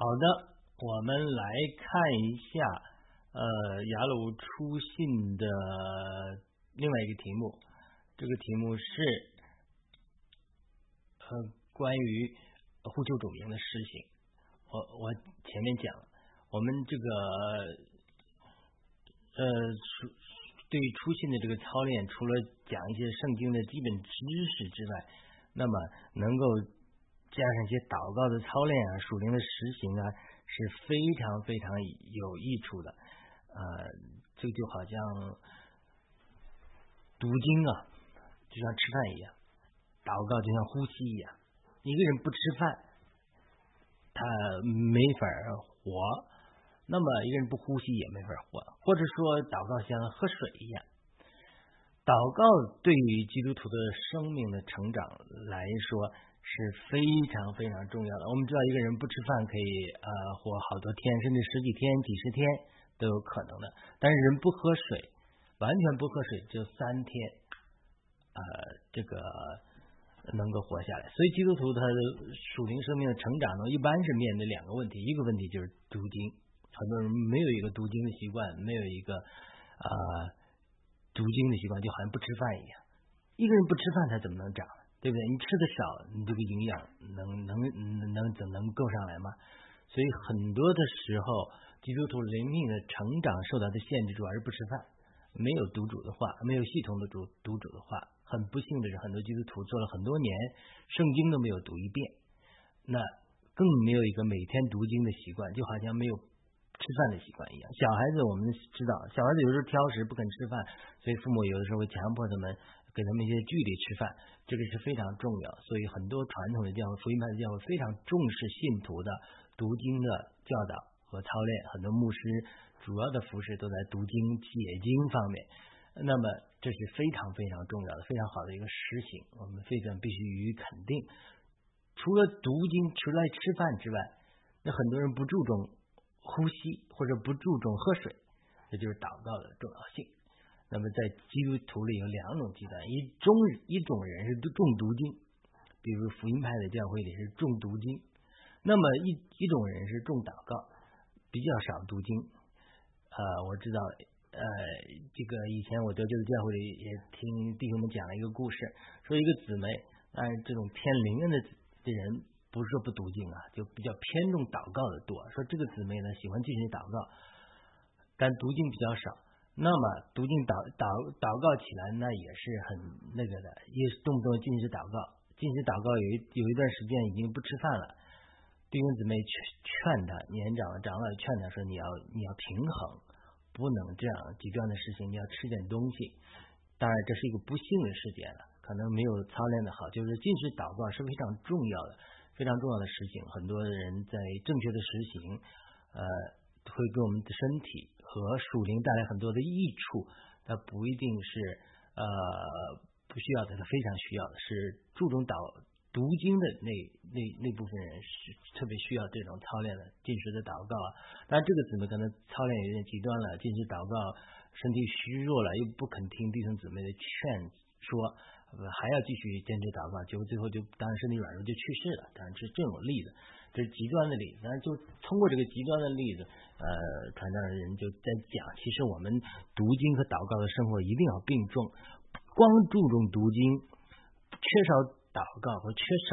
好的，我们来看一下呃雅鲁出信的另外一个题目，这个题目是呃关于呼救主名的事情。我我前面讲，我们这个呃对于出信的这个操练，除了讲一些圣经的基本知识之外，那么能够。加上一些祷告的操练啊，属灵的实行啊，是非常非常有益处的。呃，这就好像读经啊，就像吃饭一样，祷告就像呼吸一样。一个人不吃饭，他没法活；那么一个人不呼吸也没法活。或者说，祷告像喝水一样，祷告对于基督徒的生命的成长来说。是非常非常重要的。我们知道，一个人不吃饭可以呃活好多天，甚至十几天、几十天都有可能的。但是人不喝水，完全不喝水，就三天，呃，这个能够活下来。所以基督徒他的属灵生命的成长呢，一般是面对两个问题，一个问题就是读经，很多人没有一个读经的习惯，没有一个呃读经的习惯，就好像不吃饭一样。一个人不吃饭，他怎么能长？对不对？你吃的少，你这个营养能能能怎能够上来吗？所以很多的时候，基督徒灵命的成长受到的限制主要是不吃饭，没有读主的话，没有系统的读读主的话。很不幸的是，很多基督徒做了很多年，圣经都没有读一遍，那更没有一个每天读经的习惯，就好像没有吃饭的习惯一样。小孩子我们知道，小孩子有时候挑食不肯吃饭，所以父母有的时候会强迫他们。给他们一些距离吃饭，这个是非常重要。所以很多传统的教会、福音派的教会非常重视信徒的读经的教导和操练。很多牧师主要的服饰都在读经、解经方面。那么这是非常非常重要的、非常好的一个实行。我们非常必须予以肯定。除了读经、除了吃饭之外，那很多人不注重呼吸或者不注重喝水，这就是祷告的重要性。那么在基督徒里有两种极端，一种一种人是重读经，比如福音派的教会里是重读经；那么一一种人是重祷告，比较少读经。呃，我知道，呃，这个以前我得救的教会里也听弟兄们讲了一个故事，说一个姊妹，但是这种偏灵恩的的人不是说不读经啊，就比较偏重祷告的多。说这个姊妹呢喜欢进行祷告，但读经比较少。那么读经祷祷祷告起来，那也是很那个的，也动不动进食祷告，进食祷告有一有一段时间已经不吃饭了。弟兄姊妹劝劝他，年长的长老劝他说：“你要你要平衡，不能这样极端的事情，你要吃点东西。”当然这是一个不幸的事件了，可能没有操练的好。就是进食祷告是非常重要的，非常重要的事情。很多人在正确的实行，呃，会给我们的身体。和属灵带来很多的益处，它不一定是呃不需要的，它非常需要的，是注重导读经的那那那部分人是特别需要这种操练的，进食的祷告。当然这个姊妹可能操练有点极端了，进食祷告身体虚弱了，又不肯听弟兄姊妹的劝说，还要继续坚持祷告，结果最后就当然身体软弱就去世了。当然是这种例子。这是极端的例子，但是就通过这个极端的例子，呃，传道人就在讲，其实我们读经和祷告的生活一定要并重，光注重读经，缺少祷告和缺少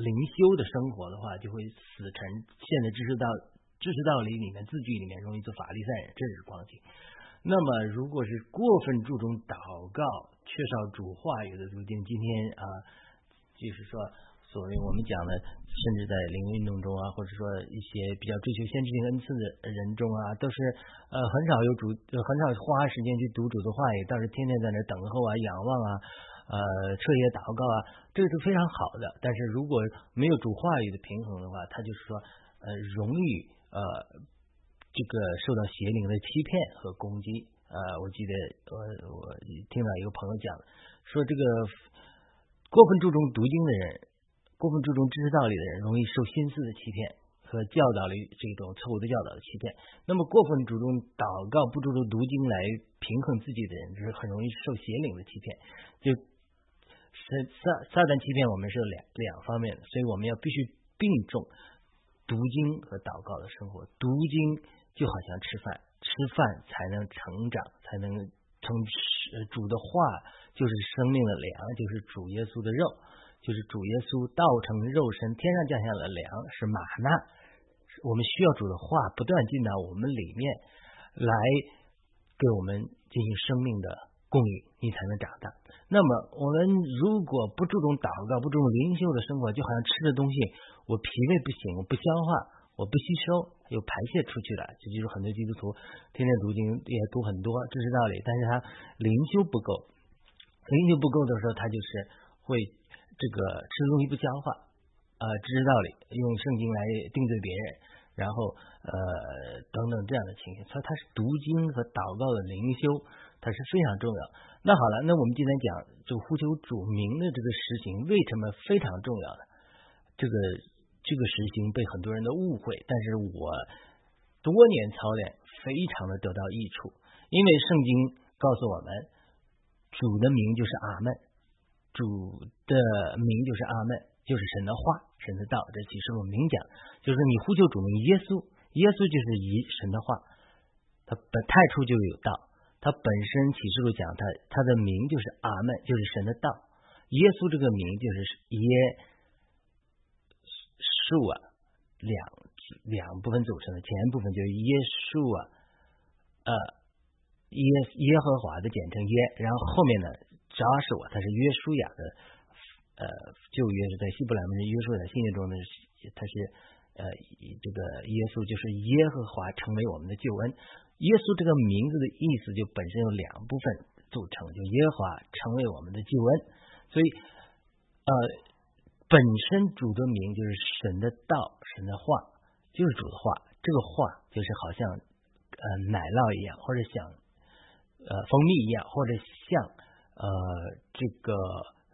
灵修的生活的话，就会死成现在知识道知识道理里面字句里面容易做法利赛人，这是光景。那么如果是过分注重祷告，缺少主话语的读经，今天啊，就是说。所谓我们讲的，甚至在灵运动中啊，或者说一些比较追求先知性恩赐的人中啊，都是呃很少有主，很少花时间去读主的话语，倒是天天在那等候啊、仰望啊、呃彻夜祷告啊，这个是非常好的。但是如果没有主话语的平衡的话，他就是说呃容易呃这个受到邪灵的欺骗和攻击。呃，我记得我我听到一个朋友讲，说这个过分注重读经的人。过分注重知识道理的人，容易受心思的欺骗和教导的这种错误的教导的欺骗。那么，过分注重祷告、不注重读经来平衡自己的人，就是很容易受邪灵的欺骗。就撒撒旦欺骗我们是两两方面的，所以我们要必须并重读经和祷告的生活。读经就好像吃饭，吃饭才能成长，才能成主的话就是生命的粮，就是主耶稣的肉，就是主耶稣道成肉身，天上降下了粮，是玛纳。我们需要主的话不断进到我们里面来，给我们进行生命的供应，你才能长大。那么，我们如果不注重祷告，不注重灵修的生活，就好像吃的东西，我脾胃不行，我不消化，我不吸收，又排泄出去了。这就是很多基督徒天天读经也读很多知识道理，但是他灵修不够，灵修不够的时候，他就是会这个吃东西不消化，呃，知识道理用圣经来定罪别人，然后呃等等这样的情形，所以他是读经和祷告的灵修。它是非常重要。那好了，那我们今天讲这个呼求主名的这个实行，为什么非常重要呢？这个这个实行被很多人的误会，但是我多年操练，非常的得到益处。因为圣经告诉我们，主的名就是阿门，主的名就是阿门，就是神的话，神的道。这启示录明讲，就是你呼求主名耶稣，耶稣就是以神的话，他本太初就有道。他本身启示录讲他他的名就是阿门，就是神的道。耶稣这个名就是耶稣啊，两两部分组成的，前部分就是耶稣啊，呃耶耶和华的简称耶，然后后面呢扎实我，他是约书亚的呃旧约是在希伯来文约书亚信念中呢，他是呃这个耶稣就是耶和华成为我们的救恩。耶稣这个名字的意思就本身有两部分组成，就耶和华成为我们的救恩，所以呃本身主的名就是神的道，神的话就是主的话，这个话就是好像呃奶酪一样，或者像呃蜂蜜一样，或者像呃这个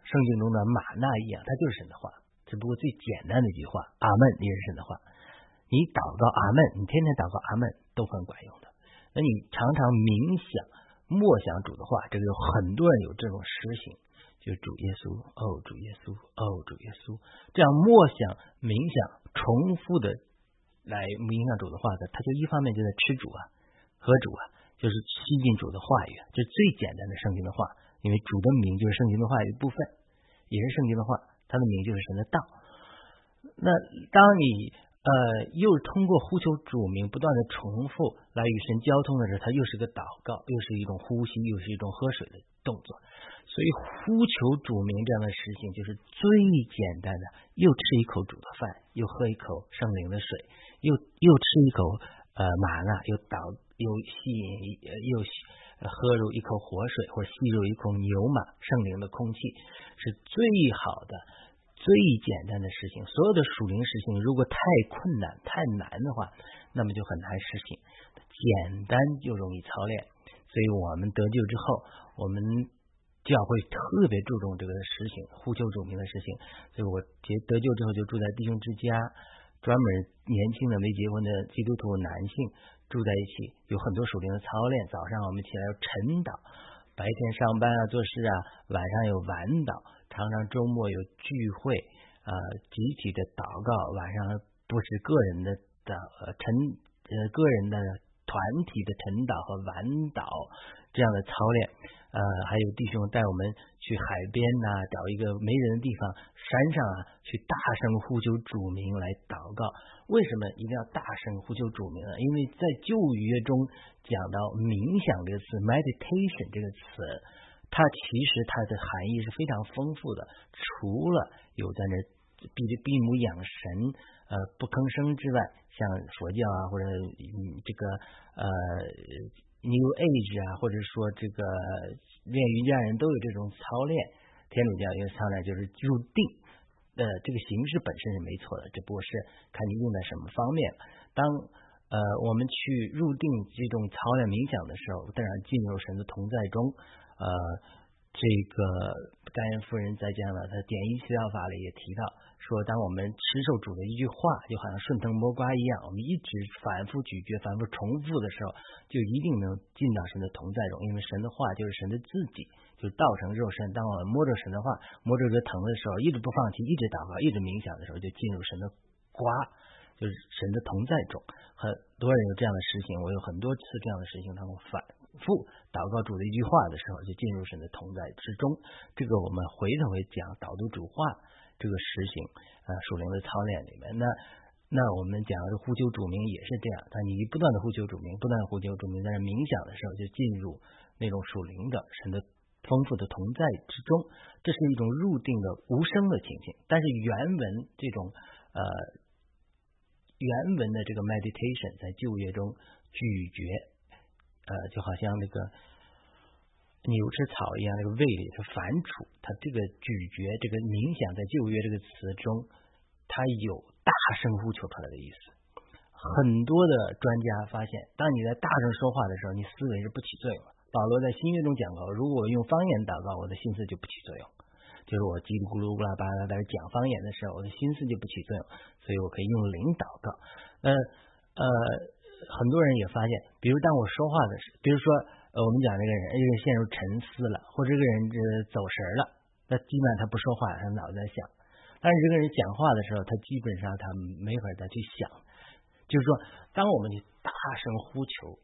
圣经中的玛纳一样，它就是神的话，只不过最简单的一句话，阿门也是神的话，你祷告阿门，你天天祷告阿门都很管用的。那你常常冥想、默想主的话，这个有很多人有这种实行，就主耶稣，哦，主耶稣，哦，主耶稣，这样默想、冥想、重复的来冥想主的话的，他就一方面就在吃主啊、喝主啊，就是吸进主的话语，这是最简单的圣经的话，因为主的名就是圣经的话语部分，也是圣经的话，他的名就是神的道。那当你。呃，又通过呼求主名不断的重复来与神交通的时候，它又是个祷告，又是一种呼吸，又是一种喝水的动作。所以呼求主名这样的事情，就是最简单的，又吃一口主的饭，又喝一口圣灵的水，又又吃一口呃麻辣，又导又吸引又喝入一口活水，或吸入一口牛马圣灵的空气，是最好的。最简单的事情，所有的属灵事情，如果太困难、太难的话，那么就很难实行。简单就容易操练，所以我们得救之后，我们教会特别注重这个实行呼求主名的事情。所以我结得救之后，就住在弟兄之家，专门年轻的没结婚的基督徒男性住在一起，有很多属灵的操练。早上我们起来要晨祷，白天上班啊做事啊，晚上有晚祷。常常周末有聚会，呃，集体的祷告，晚上不是个人的的晨，呃，个人的团体的晨祷和晚祷这样的操练，呃，还有弟兄带我们去海边呐，找一个没人的地方，山上啊，去大声呼求主名来祷告。为什么一定要大声呼求主名呢？因为在旧约中讲到冥想这个词，meditation 这个词。它其实它的含义是非常丰富的，除了有在那闭着闭目养神，呃不吭声之外，像佛教啊或者这个呃 New Age 啊，或者说这个练瑜伽人都有这种操练，天主教有操练就是入定，呃这个形式本身是没错的，只不过是看你用在什么方面。当呃我们去入定这种操练冥想的时候，当然进入神的同在中。呃，这个甘愿夫人在讲了，他点一七道法里也提到，说当我们吃受主的一句话，就好像顺藤摸瓜一样，我们一直反复咀嚼、反复重复的时候，就一定能进到神的同在中，因为神的话就是神的自己，就是道成肉身。当我们摸着神的话，摸着这藤的时候，一直不放弃，一直祷告，一直冥想的时候，就进入神的瓜，就是神的同在中。很多人有这样的事情，我有很多次这样的事情，他们反复祷告主的一句话的时候，就进入神的同在之中。这个我们回头会讲导读主话这个实行啊属灵的操练里面。那那我们讲的呼求主名也是这样，但你不断的呼求主名，不断的呼求主名，在冥想的时候就进入那种属灵的神的丰富的同在之中，这是一种入定的无声的情形。但是原文这种呃。原文的这个 meditation 在旧约中咀嚼，呃，就好像那个牛吃草一样，那个胃里是反刍。它这个咀嚼，这个冥想，在旧约这个词中，它有大声呼求出来的意思。很多的专家发现，当你在大声说话的时候，你思维是不起作用。保罗在新约中讲过，如果我用方言祷告，我的心思就不起作用。就是我叽里咕噜、咕啦巴啦在讲方言的时候，我的心思就不起作用，所以我可以用灵祷告。呃呃，很多人也发现，比如当我说话的时候，比如说我们讲这个人，一个陷入沉思了，或者这个人这走神了，那基本上他不说话，他脑子在想。但是这个人讲话的时候，他基本上他没法再去想。就是说，当我们去大声呼求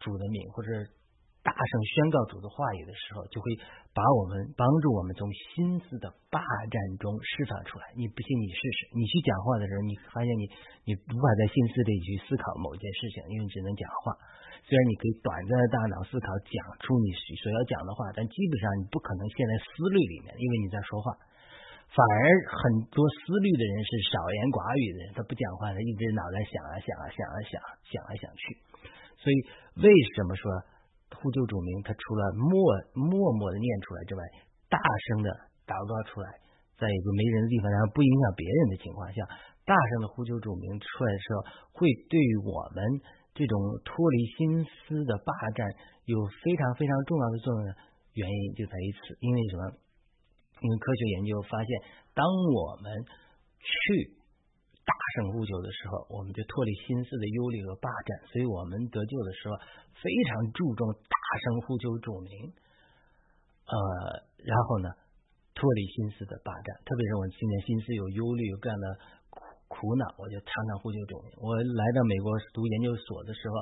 主的名，或者。大声宣告主的话语的时候，就会把我们帮助我们从心思的霸占中释放出来。你不信，你试试。你去讲话的时候，你发现你你无法在心思里去思考某件事情，因为只能讲话。虽然你可以短暂的大脑思考讲出你所要讲的话，但基本上你不可能陷在思虑里面，因为你在说话。反而很多思虑的人是少言寡语的人，他不讲话，他一直脑袋想啊想啊想啊想想来想去。所以为什么说？呼救主名，他除了默默默的念出来之外，大声的祷告出来，在一个没人的地方，然后不影响别人的情况下，大声的呼救主名出来的时候，会对我们这种脱离心思的霸占有非常非常重要的作用。原因就在于此，因为什么？因为科学研究发现，当我们去。大声呼求的时候，我们就脱离心思的忧虑和霸占，所以我们得救的时候非常注重大声呼求主名，呃，然后呢，脱离心思的霸占，特别是我们今天心思有忧虑、有各样的苦苦恼，我就常常呼求主名。我来到美国读研究所的时候，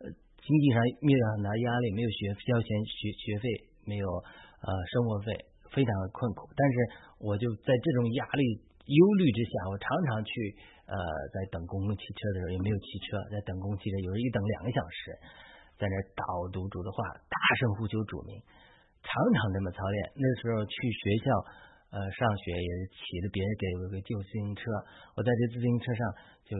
呃，经济上面临很大压力，没有学交钱学学费，没有呃生活费，非常的困苦。但是我就在这种压力。忧虑之下，我常常去呃，在等公共汽车的时候也没有汽车，在等公共汽车，有时一等两个小时，在那导读主的话，大声呼求主名，常常这么操练。那时候去学校呃上学也是骑着别人给我个旧自行车，我在这自行车上就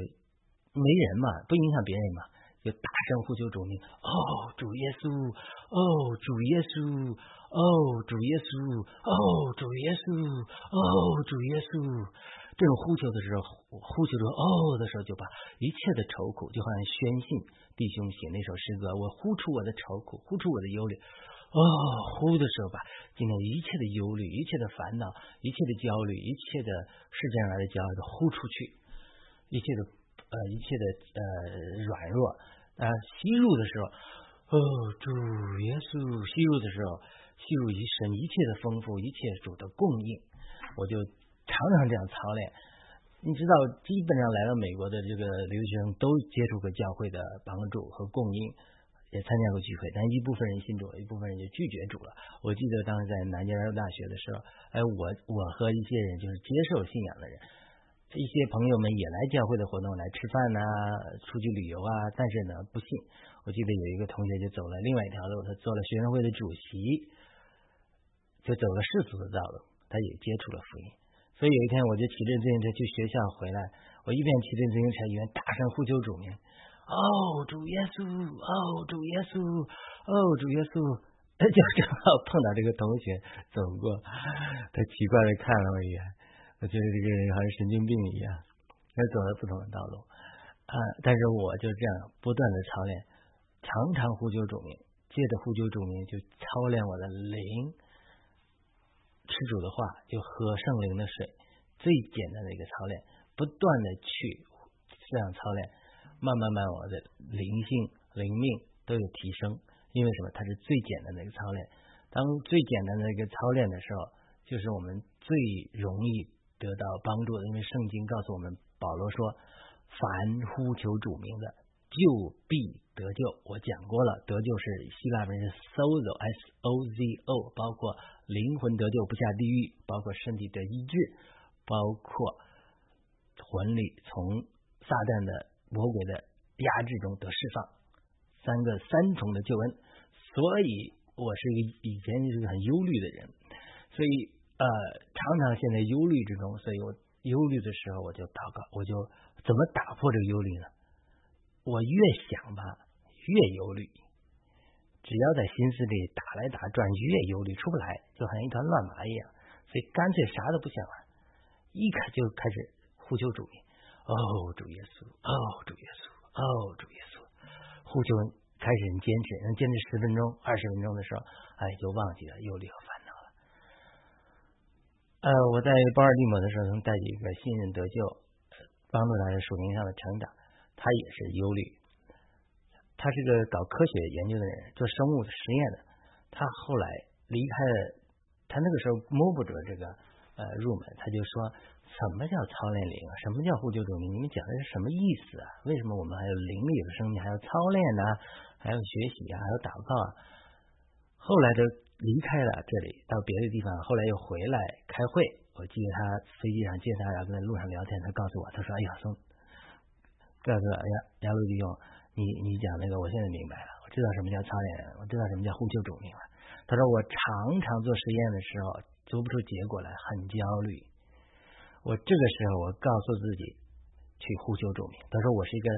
没人嘛，不影响别人嘛，就大声呼求主名，哦主耶稣，哦主耶稣。哦，主耶稣！哦，主耶稣！哦，主耶稣！这种呼求的时候，呼求着“哦”的时候，就把一切的愁苦，就好像宣信弟兄写那首诗歌：“我呼出我的愁苦，呼出我的忧虑。”哦，呼的时候，吧今天一切的忧虑、一切的烦恼、一切的焦虑、一切的世间来的焦虑都呼出去，一切的呃，一切的呃软弱啊，吸入的时候，哦，主耶稣吸入的时候。吸入一生一切的丰富，一切主的供应，我就常常这样操练。你知道，基本上来到美国的这个留学生都接触过教会的帮助和供应，也参加过聚会，但一部分人信主，一部分人就拒绝主了。我记得当时在南京大学的时候，哎，我我和一些人就是接受信仰的人，一些朋友们也来教会的活动来吃饭呐，出去旅游啊，但是呢不信。我记得有一个同学就走了另外一条路，他做了学生会的主席。就走了世俗的道路，他也接触了福音。所以有一天，我就骑着自行车去学校回来，我一边骑着自行车，一边大声呼救主名：“哦，主耶稣！哦，主耶稣！哦，主耶稣！”他 就正好碰到这个同学走过，他奇怪的看了我一眼，我觉得这个人好像神经病一样。他走了不同的道路啊，但是我就这样不断的操练，常常呼救主名，借着呼救主名就操练我的灵。吃主的话，就喝圣灵的水，最简单的一个操练，不断的去这样操练，慢慢慢，我的灵性、灵命都有提升。因为什么？它是最简单的一个操练。当最简单的一个操练的时候，就是我们最容易得到帮助的。因为圣经告诉我们，保罗说，凡呼求主名的，就必得救。我讲过了，得救是希腊文是 sozo，s o z o，包括灵魂得救不下地狱，包括身体得医治，包括魂里从撒旦的魔鬼的压制中得释放，三个三重的救恩。所以我是一个以前是很忧虑的人，所以呃常常陷在忧虑之中，所以我忧虑的时候我就祷告，我就。怎么打破这个忧虑呢？我越想吧，越忧虑。只要在心思里打来打转，越忧虑出不来，就好像一团乱麻一样。所以干脆啥都不想了，一开就开始呼求主名。哦，主耶稣，哦，主耶稣，哦，主耶稣，呼求开始坚持，能坚持十分钟、二十分钟的时候，哎，就忘记了忧虑和烦恼了。呃，我在巴尔的摩的时候，能带几个新人得救。帮助他在属灵上的成长，他也是忧虑。他是个搞科学研究的人，做生物实验的。他后来离开了，他那个时候摸不着这个呃入门，他就说：什么叫操练灵？什么叫呼救主命？你们讲的是什么意思啊？为什么我们还有灵里的生命，还要操练呢？还要学习啊？还要祷告啊？后来都离开了这里，到别的地方，后来又回来开会。我记得他飞机上见他，然后在路上聊天，他告诉我，他说：“哎呀，松，哥哥，呀，杨路弟兄，你你讲那个，我现在明白了，我知道什么叫操练，我知道什么叫呼救主命了。”他说：“我常常做实验的时候做不出结果来，很焦虑。我这个时候，我告诉自己去呼救主名。他说我是一个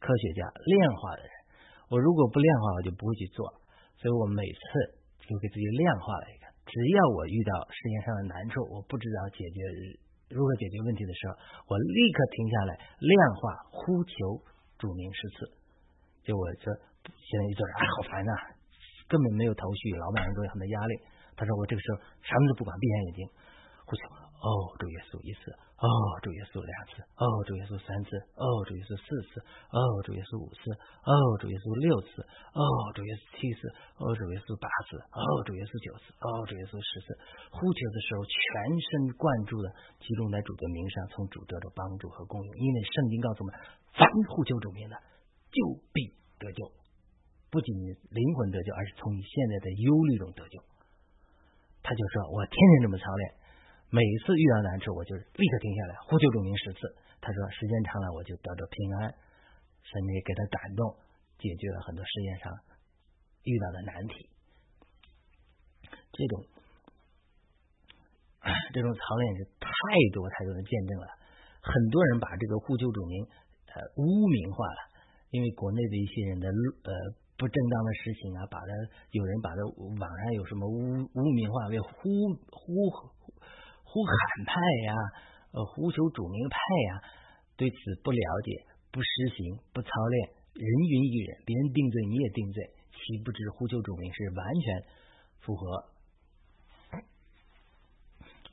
科学家，量化的人，我如果不量化，我就不会去做。所以我每次就给自己量化了一个。”只要我遇到实验上的难处，我不知道解决如何解决问题的时候，我立刻停下来量化呼求主名十次。就我这现在一做啊，好烦呐，根本没有头绪，老板人都有很多压力。他说我这个时候什么都不管，闭上眼睛呼求。哦，主耶稣一次，哦，主耶稣两次，哦，主耶稣三次，哦，主耶稣四次，哦，主耶稣五次，哦，主耶稣六次，哦，主耶稣七次，哦，主耶稣八次，哦，主耶稣九次，哦，主耶稣十次。呼求的时候，全神贯注的集中在主的名上，从主得到帮助和供应。因为圣经告诉我们，凡呼求主名的，就必得救。不仅灵魂得救，而是从你现在的忧虑中得救。他就说：“我天天这么操练。”每次遇到难处，我就立刻停下来呼救主名十次。他说，时间长了，我就得到平安。神也给他感动，解决了很多实验上遇到的难题。这种这种操练是太多太多的见证了。很多人把这个呼救主名呃污名化了，因为国内的一些人的呃不正当的事情啊，把他有人把他网上有什么污污名化为呼呼。呼喊派呀，呃，呼求主名派呀，对此不了解，不实行，不操练，人云亦云，别人定罪你也定罪，岂不知呼求主名是完全符合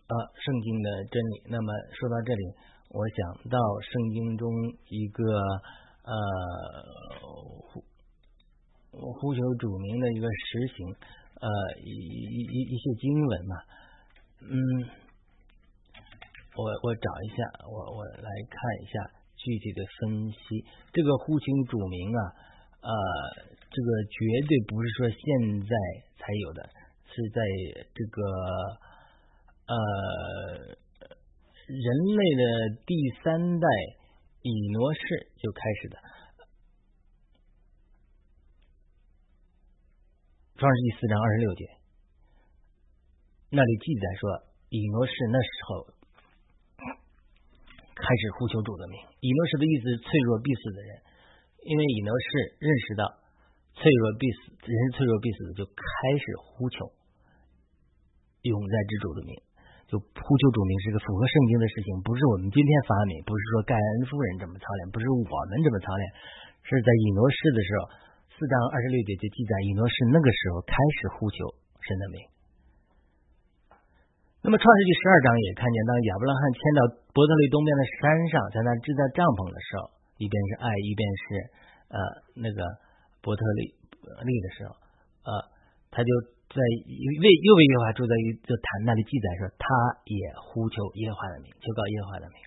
啊圣经的真理？那么说到这里，我想到圣经中一个呃呼呼求主名的一个实行，呃一一一一些经文嘛，嗯。我我找一下，我我来看一下具体的分析。这个呼请主名啊，呃，这个绝对不是说现在才有的，是在这个呃人类的第三代以挪士就开始的。创世纪四章二十六节，那里记载说，以挪士那时候。开始呼求主的名，以诺士的意思脆弱必死的人，因为以诺士认识到脆弱必死，人是脆弱必死的，就开始呼求永在之主的名，就呼求主名是个符合圣经的事情，不是我们今天发明，不是说盖恩夫人这么操练，不是我们这么操练，是在以诺士的时候，四章二十六节就记载以诺士那个时候开始呼求神的名。那么创世纪十二章也看见，当亚伯拉罕迁到伯特利东边的山上，在那支搭帐篷的时候，一边是爱，一边是呃那个伯特利利的时候，呃，他就在为又为耶和华住在一就谈那里记载说，他也呼求耶和华的名，求告耶和华的名。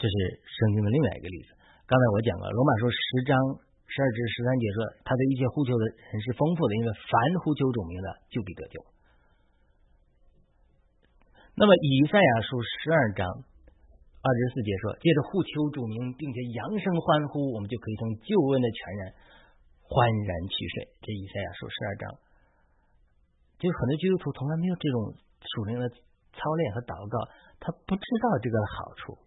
这是圣经的另外一个例子。刚才我讲了，罗马书十章十二至十三节说，他对一切呼求的人是丰富的，因为凡呼求主名的，就必得救。那么以赛亚书十二章二十四节说，借着呼求主名，并且扬声欢呼，我们就可以从救恩的全然欢然去睡。这以赛亚书十二章，就很多基督徒从来没有这种属灵的操练和祷告，他不知道这个好处。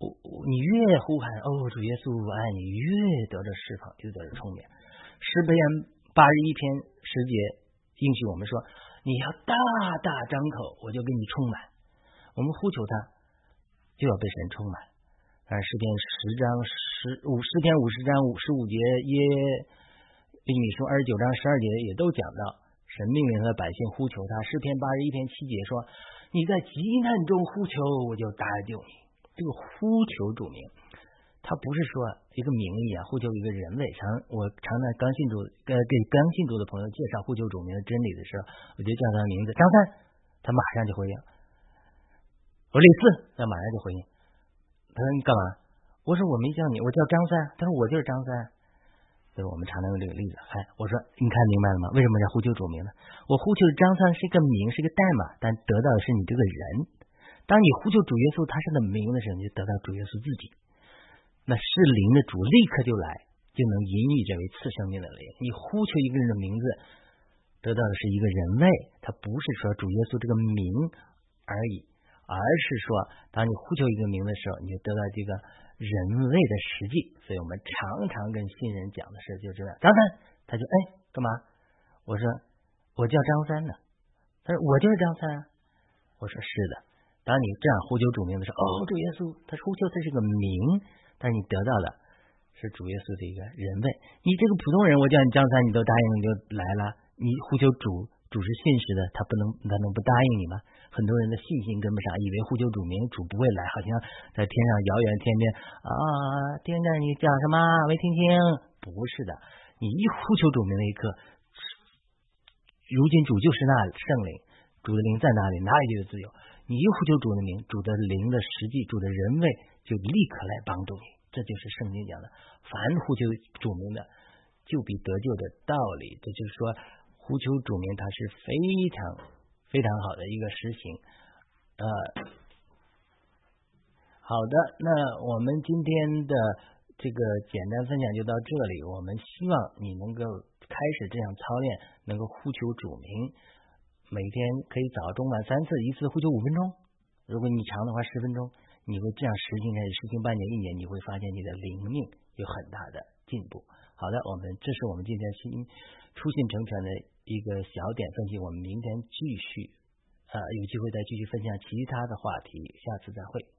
我你越呼喊哦，主耶稣爱你，越得着释放，就得着充满。诗篇八十一篇十节应许我们说：你要大大张口，我就给你充满。我们呼求他，就要被神充满。但诗篇十章十五，诗篇五十章五十五节耶利米书二十九章十二节也都讲到，神命令和百姓呼求他。诗篇八十一篇七节说：你在极难中呼求，我就搭救你。这个呼求主名，他不是说一个名义啊，呼求一个人位。常我常常刚信主，呃，给刚信主的朋友介绍呼求主名的真理的时候，我就叫他的名字张三，他马上就回应。我说李四，他马上就回应。他说你干嘛？我说我没叫你，我叫张三。他说我就是张三。所以我们常常用这个例子。嗨，我说你看明白了吗？为什么叫呼求主名呢？我呼求张三是一个名，是一个代码，但得到的是你这个人。当你呼求主耶稣，他是个名的时候，你就得到主耶稣自己。那是灵的主立刻就来，就能引你这位赐生命的灵。你呼求一个人的名字，得到的是一个人位，他不是说主耶稣这个名而已，而是说，当你呼求一个名的时候，你就得到这个人位的实际。所以我们常常跟新人讲的是，就这样。张三，他就哎干嘛？我说我叫张三呢。他说我就是张三。我说是的。当你这样呼求主名的时候，哦，主耶稣，他呼求他是个名，但你得到的是主耶稣的一个人位。你这个普通人，我叫你张三，你都答应，你就来了。你呼求主，主是信实的，他不能，他能不答应你吗？很多人的信心跟不上，以为呼求主名，主不会来，好像在天上遥远天边啊，天上你讲什么？没听清？不是的，你一呼求主名那一刻，如今主就是那圣灵，主的灵在哪里，哪里就有自由。你一呼求主的名，主的灵的实际，主的人位就立刻来帮助你。这就是圣经讲的，凡呼求主名的，就必得救的道理。这就是说，呼求主名，它是非常非常好的一个实行。呃，好的，那我们今天的这个简单分享就到这里。我们希望你能够开始这样操练，能够呼求主名。每天可以早中晚三次，一次呼求五分钟。如果你长的话十分钟，你会这样实行开始实行半年一年，你会发现你的灵命有很大的进步。好的，我们这是我们今天新出现成全的一个小点分析。我们明天继续，呃，有机会再继续分享其他的话题。下次再会。